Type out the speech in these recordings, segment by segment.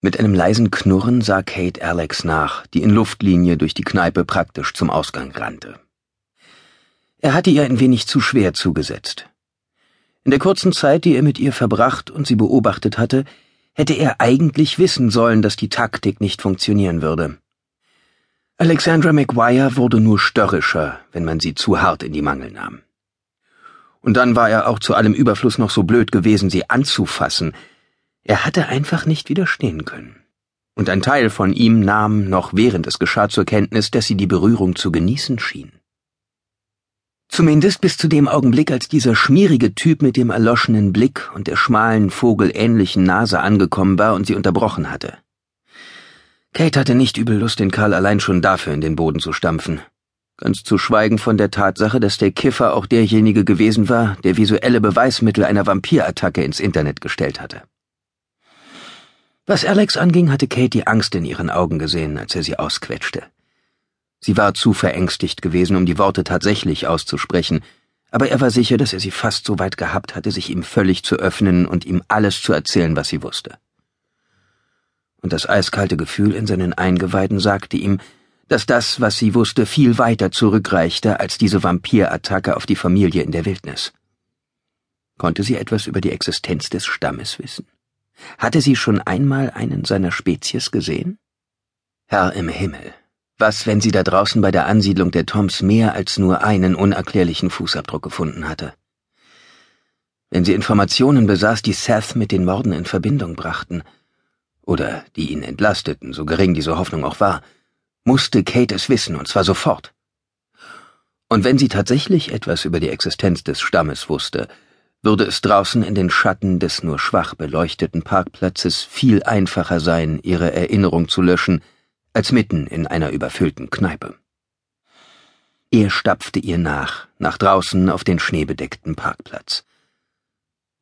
Mit einem leisen Knurren sah Kate Alex nach, die in Luftlinie durch die Kneipe praktisch zum Ausgang rannte. Er hatte ihr ein wenig zu schwer zugesetzt. In der kurzen Zeit, die er mit ihr verbracht und sie beobachtet hatte, hätte er eigentlich wissen sollen, dass die Taktik nicht funktionieren würde. Alexandra McGuire wurde nur störrischer, wenn man sie zu hart in die Mangel nahm. Und dann war er auch zu allem Überfluss noch so blöd gewesen, sie anzufassen. Er hatte einfach nicht widerstehen können. Und ein Teil von ihm nahm, noch während es geschah, zur Kenntnis, dass sie die Berührung zu genießen schien. Zumindest bis zu dem Augenblick, als dieser schmierige Typ mit dem erloschenen Blick und der schmalen, vogelähnlichen Nase angekommen war und sie unterbrochen hatte. Kate hatte nicht übel Lust, den Karl allein schon dafür in den Boden zu stampfen. Ganz zu schweigen von der Tatsache, dass der Kiffer auch derjenige gewesen war, der visuelle Beweismittel einer Vampirattacke ins Internet gestellt hatte. Was Alex anging, hatte Kate die Angst in ihren Augen gesehen, als er sie ausquetschte. Sie war zu verängstigt gewesen, um die Worte tatsächlich auszusprechen, aber er war sicher, dass er sie fast so weit gehabt hatte, sich ihm völlig zu öffnen und ihm alles zu erzählen, was sie wusste. Und das eiskalte Gefühl in seinen Eingeweiden sagte ihm, dass das, was sie wusste, viel weiter zurückreichte als diese Vampirattacke auf die Familie in der Wildnis. Konnte sie etwas über die Existenz des Stammes wissen? Hatte sie schon einmal einen seiner Spezies gesehen? Herr im Himmel, was, wenn sie da draußen bei der Ansiedlung der Toms mehr als nur einen unerklärlichen Fußabdruck gefunden hatte? Wenn sie Informationen besaß, die Seth mit den Morden in Verbindung brachten, oder die ihn entlasteten, so gering diese Hoffnung auch war, musste Kate es wissen, und zwar sofort. Und wenn sie tatsächlich etwas über die Existenz des Stammes wusste, würde es draußen in den Schatten des nur schwach beleuchteten Parkplatzes viel einfacher sein, ihre Erinnerung zu löschen, als mitten in einer überfüllten Kneipe. Er stapfte ihr nach, nach draußen auf den schneebedeckten Parkplatz.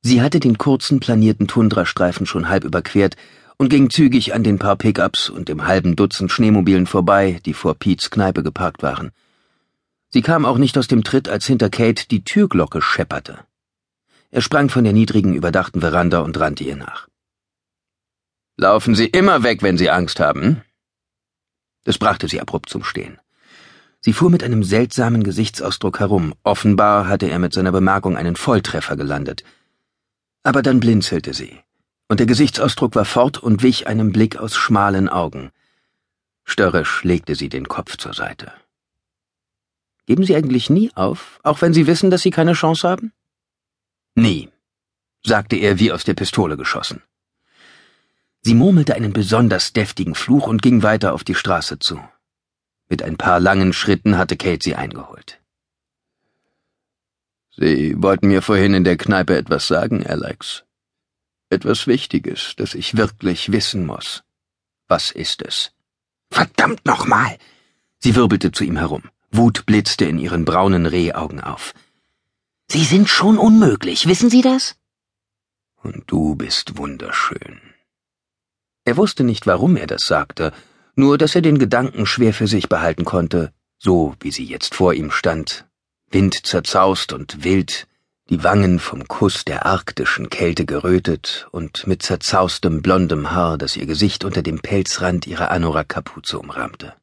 Sie hatte den kurzen planierten Tundrastreifen schon halb überquert und ging zügig an den paar Pickups und dem halben Dutzend Schneemobilen vorbei, die vor Pete's Kneipe geparkt waren. Sie kam auch nicht aus dem Tritt, als hinter Kate die Türglocke schepperte. Er sprang von der niedrigen, überdachten Veranda und rannte ihr nach. Laufen Sie immer weg, wenn Sie Angst haben. Das brachte sie abrupt zum Stehen. Sie fuhr mit einem seltsamen Gesichtsausdruck herum. Offenbar hatte er mit seiner Bemerkung einen Volltreffer gelandet. Aber dann blinzelte sie und der Gesichtsausdruck war fort und wich einem Blick aus schmalen Augen. Störrisch legte sie den Kopf zur Seite. Geben Sie eigentlich nie auf, auch wenn Sie wissen, dass Sie keine Chance haben? Nie, sagte er wie aus der Pistole geschossen. Sie murmelte einen besonders deftigen Fluch und ging weiter auf die Straße zu. Mit ein paar langen Schritten hatte Kate sie eingeholt. Sie wollten mir vorhin in der Kneipe etwas sagen, Alex. Etwas Wichtiges, das ich wirklich wissen muss. Was ist es? Verdammt nochmal! Sie wirbelte zu ihm herum. Wut blitzte in ihren braunen Rehaugen auf. Sie sind schon unmöglich, wissen Sie das? Und du bist wunderschön. Er wusste nicht, warum er das sagte, nur dass er den Gedanken schwer für sich behalten konnte, so wie sie jetzt vor ihm stand, windzerzaust und wild, die Wangen vom Kuss der arktischen Kälte gerötet und mit zerzaustem blondem Haar, das ihr Gesicht unter dem Pelzrand ihrer Anorak-Kapuze umrahmte.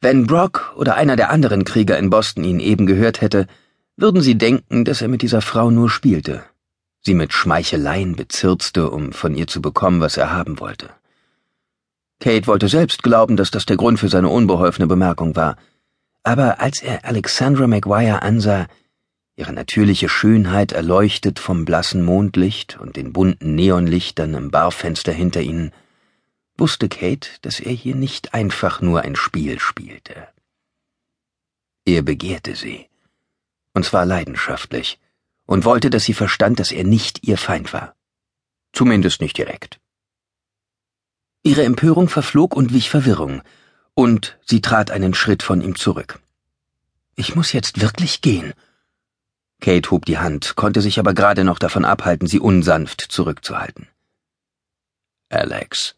Wenn Brock oder einer der anderen Krieger in Boston ihn eben gehört hätte, würden sie denken, dass er mit dieser Frau nur spielte, sie mit Schmeicheleien bezirzte, um von ihr zu bekommen, was er haben wollte. Kate wollte selbst glauben, dass das der Grund für seine unbeholfene Bemerkung war, aber als er Alexandra McGuire ansah, ihre natürliche Schönheit erleuchtet vom blassen Mondlicht und den bunten Neonlichtern im Barfenster hinter ihnen, wusste Kate, dass er hier nicht einfach nur ein Spiel spielte. Er begehrte sie, und zwar leidenschaftlich, und wollte, dass sie verstand, dass er nicht ihr Feind war. Zumindest nicht direkt. Ihre Empörung verflog und wich Verwirrung, und sie trat einen Schritt von ihm zurück. Ich muss jetzt wirklich gehen, Kate hob die Hand, konnte sich aber gerade noch davon abhalten, sie unsanft zurückzuhalten. Alex,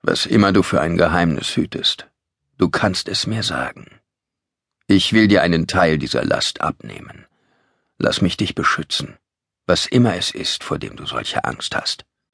was immer du für ein Geheimnis hütest, du kannst es mir sagen. Ich will dir einen Teil dieser Last abnehmen. Lass mich dich beschützen, was immer es ist, vor dem du solche Angst hast.